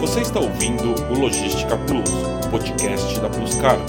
Você está ouvindo o Logística Plus, podcast da Plus Cargo.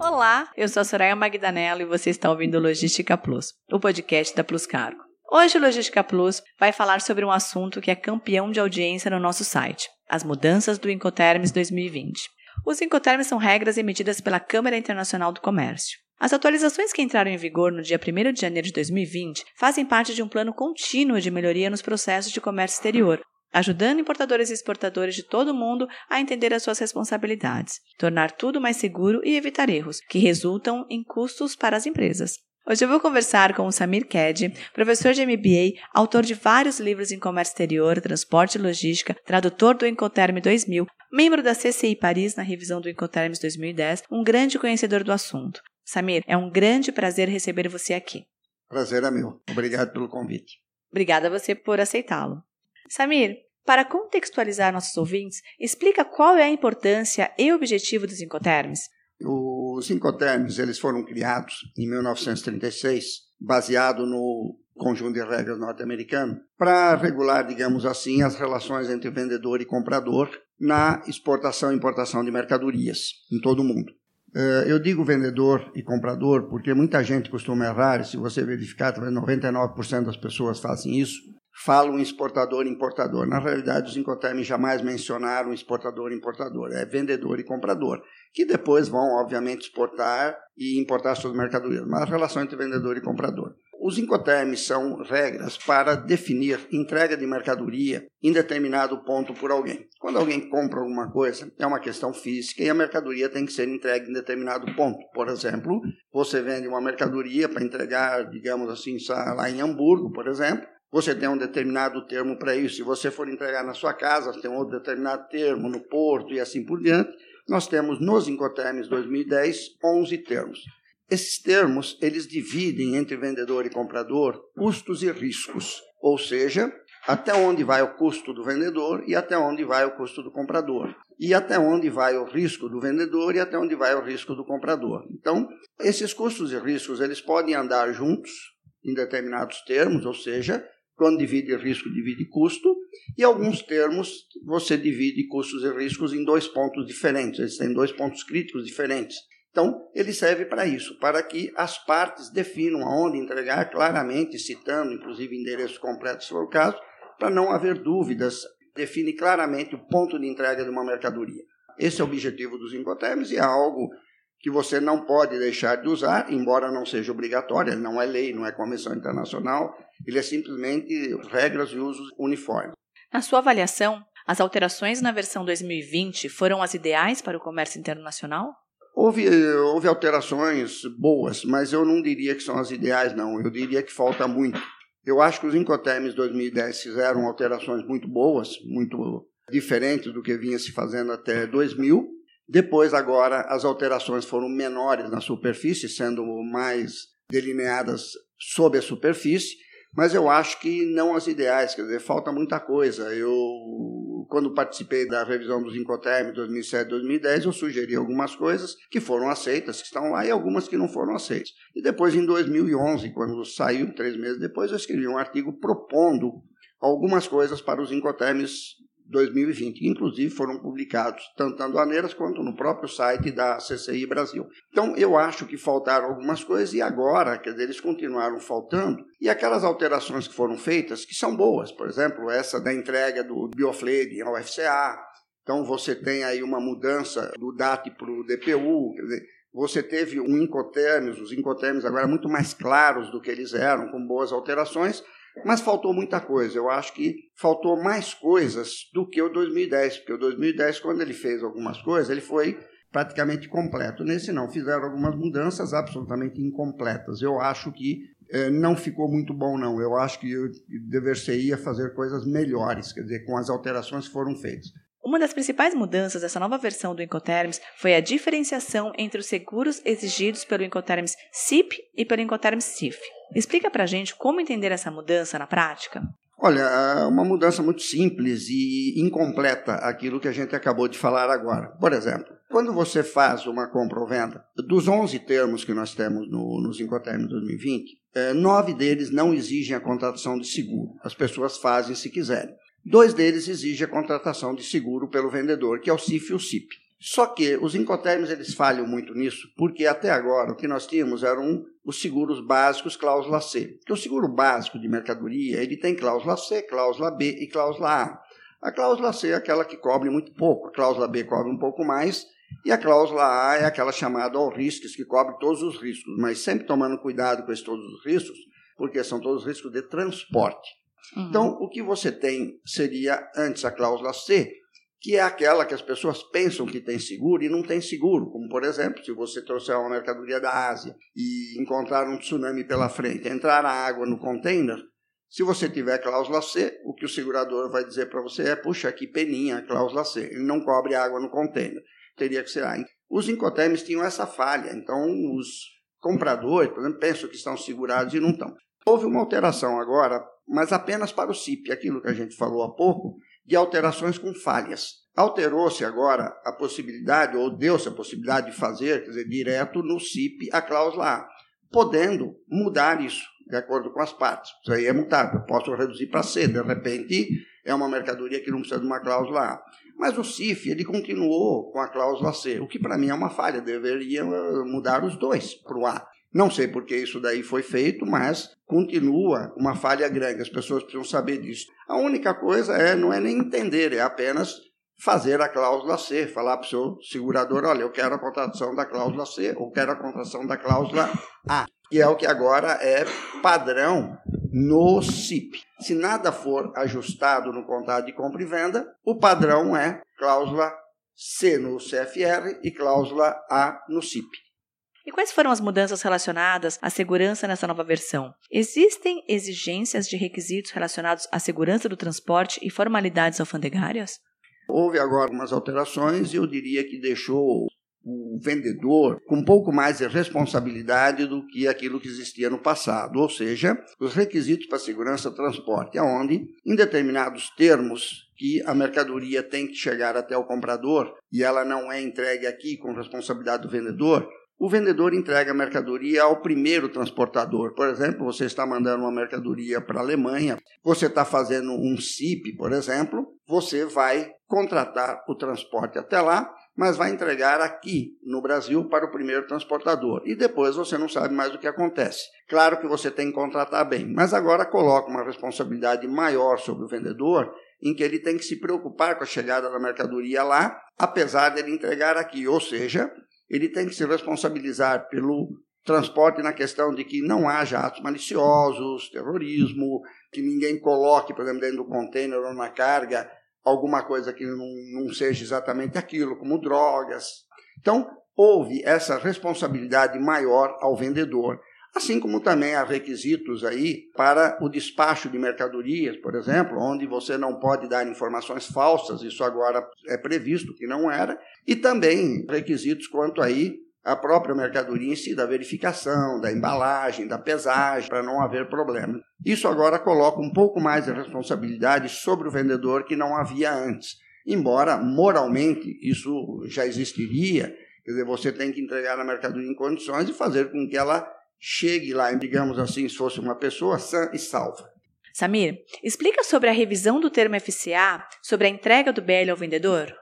Olá, eu sou a Soraya Magdanello e você está ouvindo o Logística Plus, o podcast da Plus Cargo. Hoje o Logística Plus vai falar sobre um assunto que é campeão de audiência no nosso site, as mudanças do Incoterms 2020. Os Incoterms são regras emitidas pela Câmara Internacional do Comércio. As atualizações que entraram em vigor no dia 1 de janeiro de 2020 fazem parte de um plano contínuo de melhoria nos processos de comércio exterior, ajudando importadores e exportadores de todo o mundo a entender as suas responsabilidades, tornar tudo mais seguro e evitar erros, que resultam em custos para as empresas. Hoje eu vou conversar com o Samir Ked, professor de MBA, autor de vários livros em comércio exterior, transporte e logística, tradutor do Incoterm 2000, membro da CCI Paris na revisão do Incoterms 2010, um grande conhecedor do assunto. Samir, é um grande prazer receber você aqui. Prazer é meu. Obrigado pelo convite. Obrigada a você por aceitá-lo. Samir, para contextualizar nossos ouvintes, explica qual é a importância e objetivo dos Incoterms. Os Incoterms eles foram criados em 1936, baseado no conjunto de regras norte-americano, para regular, digamos assim, as relações entre vendedor e comprador na exportação e importação de mercadorias em todo o mundo. Eh, eu digo vendedor e comprador porque muita gente costuma errar, se você verificar, 99% das pessoas fazem isso, falam exportador e importador. Na realidade, os Incoterms jamais mencionaram exportador e importador, é vendedor e comprador, que depois vão, obviamente, exportar e importar suas mercadorias, mas a relação entre vendedor e comprador. Os incoterms são regras para definir entrega de mercadoria em determinado ponto por alguém. Quando alguém compra alguma coisa, é uma questão física e a mercadoria tem que ser entregue em determinado ponto. Por exemplo, você vende uma mercadoria para entregar, digamos assim, lá em Hamburgo, por exemplo, você tem um determinado termo para isso. Se você for entregar na sua casa, tem outro determinado termo, no porto e assim por diante. Nós temos nos Incoterms 2010 11 termos. Esses termos, eles dividem entre vendedor e comprador custos e riscos, ou seja, até onde vai o custo do vendedor e até onde vai o custo do comprador. E até onde vai o risco do vendedor e até onde vai o risco do comprador. Então, esses custos e riscos, eles podem andar juntos em determinados termos, ou seja, quando divide risco, divide custo, e alguns termos você divide custos e riscos em dois pontos diferentes, eles têm dois pontos críticos diferentes. Então, ele serve para isso, para que as partes definam aonde entregar claramente, citando inclusive endereços completos, se for o caso, para não haver dúvidas, define claramente o ponto de entrega de uma mercadoria. Esse é o objetivo dos Incoterms e é algo que você não pode deixar de usar, embora não seja obrigatório, não é lei, não é convenção internacional, ele é simplesmente regras de uso uniforme. Na sua avaliação, as alterações na versão 2020 foram as ideais para o comércio internacional? Houve, houve alterações boas, mas eu não diria que são as ideais, não. Eu diria que falta muito. Eu acho que os Incoterms 2010 fizeram alterações muito boas, muito diferentes do que vinha se fazendo até 2000. Depois, agora, as alterações foram menores na superfície, sendo mais delineadas sob a superfície, mas eu acho que não as ideais, quer dizer, falta muita coisa. Eu quando participei da revisão dos Incoterm 2007-2010, eu sugeri algumas coisas que foram aceitas, que estão lá, e algumas que não foram aceitas. E depois, em 2011, quando saiu, três meses depois, eu escrevi um artigo propondo algumas coisas para os Incoterms 2020, inclusive foram publicados tanto na Aduaneiras quanto no próprio site da CCI Brasil. Então, eu acho que faltaram algumas coisas e agora, quer dizer, eles continuaram faltando. E aquelas alterações que foram feitas, que são boas, por exemplo, essa da entrega do Bioflade ao FCA. Então, você tem aí uma mudança do DAT para o DPU, quer dizer, você teve um Incoterms, os Incoterms agora muito mais claros do que eles eram, com boas alterações, mas faltou muita coisa. Eu acho que faltou mais coisas do que o 2010, porque o 2010, quando ele fez algumas coisas, ele foi praticamente completo. Nesse não, fizeram algumas mudanças absolutamente incompletas. Eu acho que eh, não ficou muito bom, não. Eu acho que eu deveria fazer coisas melhores, quer dizer, com as alterações que foram feitas. Uma das principais mudanças dessa nova versão do Incoterms foi a diferenciação entre os seguros exigidos pelo Incoterms SIP e pelo Incoterms CIF. Explica pra gente como entender essa mudança na prática. Olha, é uma mudança muito simples e incompleta aquilo que a gente acabou de falar agora. Por exemplo, quando você faz uma compra ou venda, dos 11 termos que nós temos no, no Incoterm 2020, é, nove deles não exigem a contratação de seguro. As pessoas fazem se quiserem. Dois deles exigem a contratação de seguro pelo vendedor, que é o CIF e o CIP. Só que os incoterms eles falham muito nisso, porque até agora o que nós tínhamos eram os seguros básicos cláusula C. Porque o seguro básico de mercadoria, ele tem cláusula C, cláusula B e cláusula A. A cláusula C é aquela que cobre muito pouco, a cláusula B cobre um pouco mais e a cláusula A é aquela chamada all risks, que cobre todos os riscos, mas sempre tomando cuidado com esses todos os riscos, porque são todos riscos de transporte. Uhum. Então, o que você tem seria antes a cláusula C, que é aquela que as pessoas pensam que tem seguro e não tem seguro. Como, por exemplo, se você trouxer uma mercadoria da Ásia e encontrar um tsunami pela frente, entrar a água no container, se você tiver cláusula C, o que o segurador vai dizer para você é: puxa, que peninha a cláusula C. Ele não cobre água no container. Teria que ser A. Os incoterms tinham essa falha, então os compradores, por exemplo, pensam que estão segurados e não estão. Houve uma alteração agora, mas apenas para o CIP, aquilo que a gente falou há pouco, de alterações com falhas. Alterou-se agora a possibilidade, ou deu-se a possibilidade de fazer, quer dizer, direto no CIP a cláusula A, podendo mudar isso de acordo com as partes. Isso aí é mutável. Posso reduzir para C, de repente é uma mercadoria que não precisa de uma cláusula A. Mas o CIF, ele continuou com a cláusula C, o que para mim é uma falha, deveria mudar os dois para o A. Não sei por que isso daí foi feito, mas continua uma falha grande. As pessoas precisam saber disso. A única coisa é não é nem entender, é apenas fazer a cláusula C, falar para o seu segurador, olha, eu quero a contratação da cláusula C ou quero a contratação da cláusula A, que é o que agora é padrão no CIP. Se nada for ajustado no contrato de compra e venda, o padrão é cláusula C no CFR e cláusula A no CIP. E quais foram as mudanças relacionadas à segurança nessa nova versão? Existem exigências de requisitos relacionados à segurança do transporte e formalidades alfandegárias? Houve agora umas alterações e eu diria que deixou o vendedor com um pouco mais de responsabilidade do que aquilo que existia no passado, ou seja, os requisitos para segurança transporte, aonde em determinados termos que a mercadoria tem que chegar até o comprador e ela não é entregue aqui com responsabilidade do vendedor, o vendedor entrega a mercadoria ao primeiro transportador. Por exemplo, você está mandando uma mercadoria para a Alemanha, você está fazendo um CIP, por exemplo, você vai contratar o transporte até lá, mas vai entregar aqui no Brasil para o primeiro transportador. E depois você não sabe mais o que acontece. Claro que você tem que contratar bem, mas agora coloca uma responsabilidade maior sobre o vendedor em que ele tem que se preocupar com a chegada da mercadoria lá, apesar dele entregar aqui. Ou seja, ele tem que se responsabilizar pelo transporte na questão de que não haja atos maliciosos, terrorismo, que ninguém coloque, por exemplo, dentro do container ou na carga alguma coisa que não, não seja exatamente aquilo, como drogas. Então, houve essa responsabilidade maior ao vendedor, assim como também há requisitos aí para o despacho de mercadorias, por exemplo, onde você não pode dar informações falsas, isso agora é previsto, que não era, e também requisitos quanto aí a própria mercadoria em si, da verificação, da embalagem, da pesagem, para não haver problema. Isso agora coloca um pouco mais de responsabilidade sobre o vendedor que não havia antes. Embora moralmente isso já existiria, quer dizer, você tem que entregar a mercadoria em condições e fazer com que ela chegue lá, digamos assim, se fosse uma pessoa sã e salva. Samir, explica sobre a revisão do termo FCA sobre a entrega do BL ao vendedor.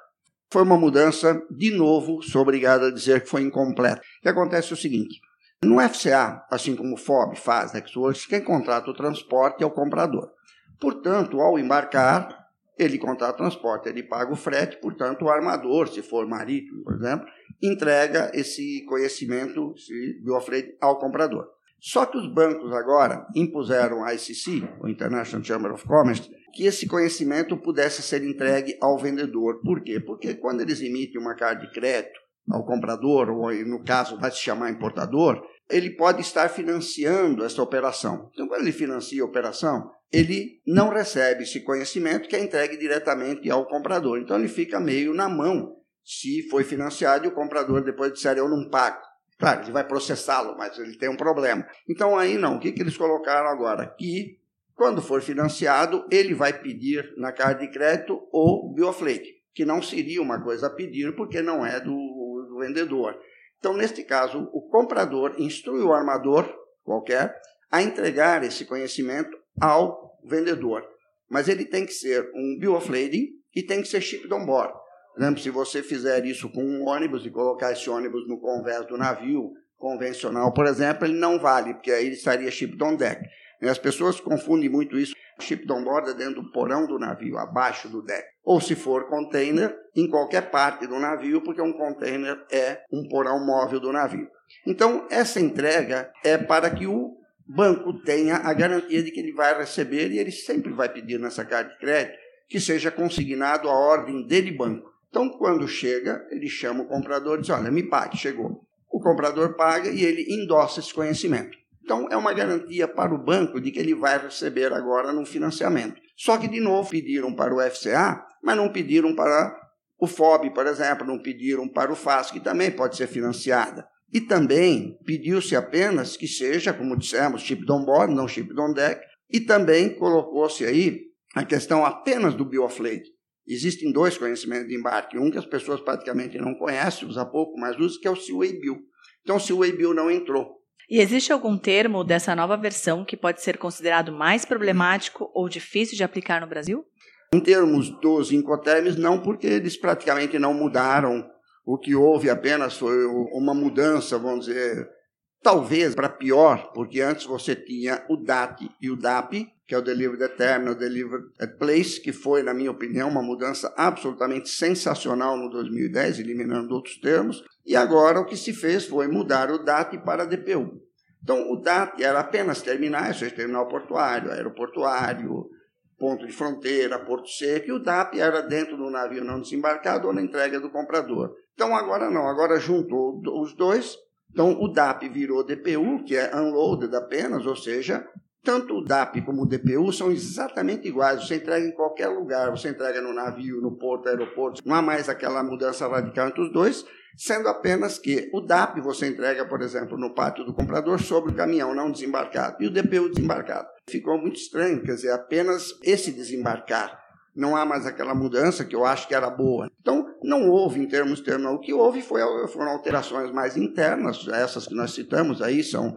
Foi uma mudança, de novo, sou obrigado a dizer que foi incompleta. O que acontece é o seguinte: no FCA, assim como o FOB faz, Nextworks, quem contrata o transporte é o comprador. Portanto, ao embarcar, ele contrata o transporte, ele paga o frete, portanto, o armador, se for marítimo, por exemplo, entrega esse conhecimento esse biofrete ao comprador. Só que os bancos agora impuseram a ICC, o International Chamber of Commerce, que esse conhecimento pudesse ser entregue ao vendedor. Por quê? Porque quando eles emitem uma carta de crédito ao comprador, ou no caso vai se chamar importador, ele pode estar financiando essa operação. Então, quando ele financia a operação, ele não recebe esse conhecimento que é entregue diretamente ao comprador. Então, ele fica meio na mão se foi financiado e o comprador depois disser eu não pago. Claro, ele vai processá-lo, mas ele tem um problema. Então aí não, o que, que eles colocaram agora? Que Quando for financiado, ele vai pedir na carta de crédito o bioflake, que não seria uma coisa a pedir porque não é do, do vendedor. Então, neste caso, o comprador instrui o armador qualquer a entregar esse conhecimento ao vendedor. Mas ele tem que ser um bill of lading e tem que ser shipped on board. Exemplo, se você fizer isso com um ônibus e colocar esse ônibus no convés do navio convencional, por exemplo, ele não vale, porque aí ele estaria shipped on deck. As pessoas confundem muito isso. Shipped on board é dentro do porão do navio, abaixo do deck. Ou se for container, em qualquer parte do navio, porque um container é um porão móvel do navio. Então, essa entrega é para que o banco tenha a garantia de que ele vai receber e ele sempre vai pedir nessa carta de crédito que seja consignado a ordem dele banco. Então, quando chega, ele chama o comprador e diz: Olha, me pague, chegou. O comprador paga e ele endossa esse conhecimento. Então, é uma garantia para o banco de que ele vai receber agora no financiamento. Só que, de novo, pediram para o FCA, mas não pediram para o FOB, por exemplo, não pediram para o FAS, que também pode ser financiada. E também pediu-se apenas que seja, como dissemos, chip on board, não chip on deck, e também colocou-se aí a questão apenas do bioflate. Existem dois conhecimentos de embarque, um que as pessoas praticamente não conhecem, usa pouco, mas usa, que é o Seaway Bill. Então, o Seaway Bill não entrou. E existe algum termo dessa nova versão que pode ser considerado mais problemático ou difícil de aplicar no Brasil? Em termos dos incoterms, não, porque eles praticamente não mudaram o que houve apenas foi uma mudança, vamos dizer, talvez para pior, porque antes você tinha o DAT e o DAP, que é o Delivered at Terminal, Delivered at Place, que foi, na minha opinião, uma mudança absolutamente sensacional no 2010, eliminando outros termos. E agora o que se fez foi mudar o DAT para DPU. Então, o DAT era apenas terminais, seja, terminal portuário, aeroportuário, ponto de fronteira, porto seco, e o DAP era dentro do navio não desembarcado ou na entrega do comprador. Então agora não, agora juntou os dois. Então o DAP virou DPU, que é unloaded apenas, ou seja, tanto o DAP como o DPU são exatamente iguais. Você entrega em qualquer lugar, você entrega no navio, no porto, aeroporto. Não há mais aquela mudança radical entre os dois, sendo apenas que o DAP você entrega, por exemplo, no pátio do comprador sobre o caminhão, não desembarcado, e o DPU desembarcado. Ficou muito estranho, quer dizer, apenas esse desembarcar não há mais aquela mudança que eu acho que era boa. Então, não houve em termos termos. O que houve foi, foram alterações mais internas, essas que nós citamos aí são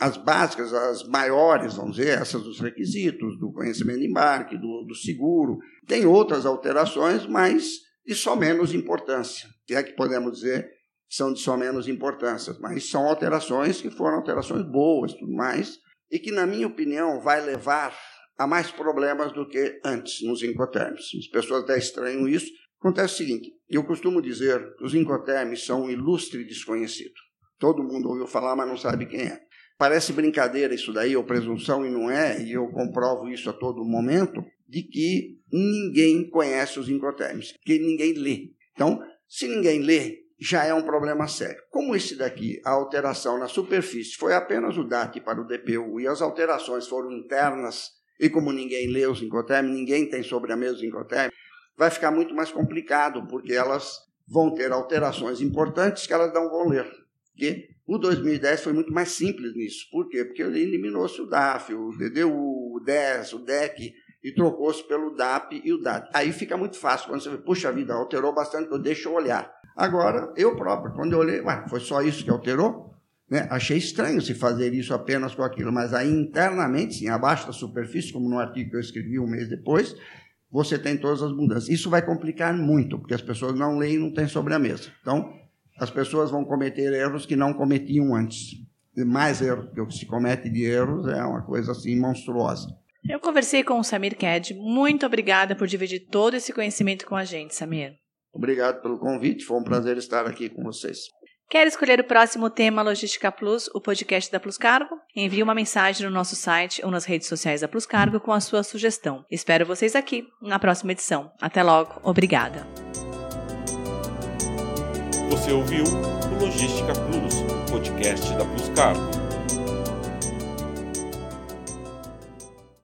as básicas, as maiores, vamos dizer, essas dos requisitos, do conhecimento de embarque, do, do seguro. Tem outras alterações, mas de só menos importância. Se é que podemos dizer são de só menos importância, mas são alterações que foram alterações boas, tudo mais, e que, na minha opinião, vai levar há mais problemas do que antes nos incoterms. As pessoas até estranham isso. Acontece o seguinte: eu costumo dizer que os incoterms são um ilustre desconhecido. Todo mundo ouviu falar, mas não sabe quem é. Parece brincadeira isso daí, ou presunção, e não é, e eu comprovo isso a todo momento, de que ninguém conhece os incoterms, que ninguém lê. Então, se ninguém lê, já é um problema sério. Como esse daqui, a alteração na superfície foi apenas o DAT para o DPU e as alterações foram internas e como ninguém lê os Incoterm, ninguém tem sobre a os Incoterm, vai ficar muito mais complicado, porque elas vão ter alterações importantes que elas não vão ler. Porque o 2010 foi muito mais simples nisso. Por quê? Porque eliminou-se o DAF, o DDU, o DES, o DEC, e trocou-se pelo DAP e o DAT. Aí fica muito fácil, quando você vê, puxa vida, alterou bastante, eu deixo olhar. Agora, eu próprio, quando eu olhei, ué, foi só isso que alterou? Né? Achei estranho se fazer isso apenas com aquilo, mas aí internamente, sim, abaixo da superfície, como no artigo que eu escrevi um mês depois, você tem todas as mudanças. Isso vai complicar muito, porque as pessoas não leem e não têm sobre a mesa. Então, as pessoas vão cometer erros que não cometiam antes. E mais erro que o que se comete de erros é uma coisa assim monstruosa. Eu conversei com o Samir Ked. Muito obrigada por dividir todo esse conhecimento com a gente, Samir. Obrigado pelo convite. Foi um prazer estar aqui com vocês. Quer escolher o próximo tema Logística Plus, o podcast da Plus Cargo? Envie uma mensagem no nosso site ou nas redes sociais da Plus Cargo com a sua sugestão. Espero vocês aqui na próxima edição. Até logo, obrigada. Você ouviu o Logística Plus, podcast da Plus Cargo.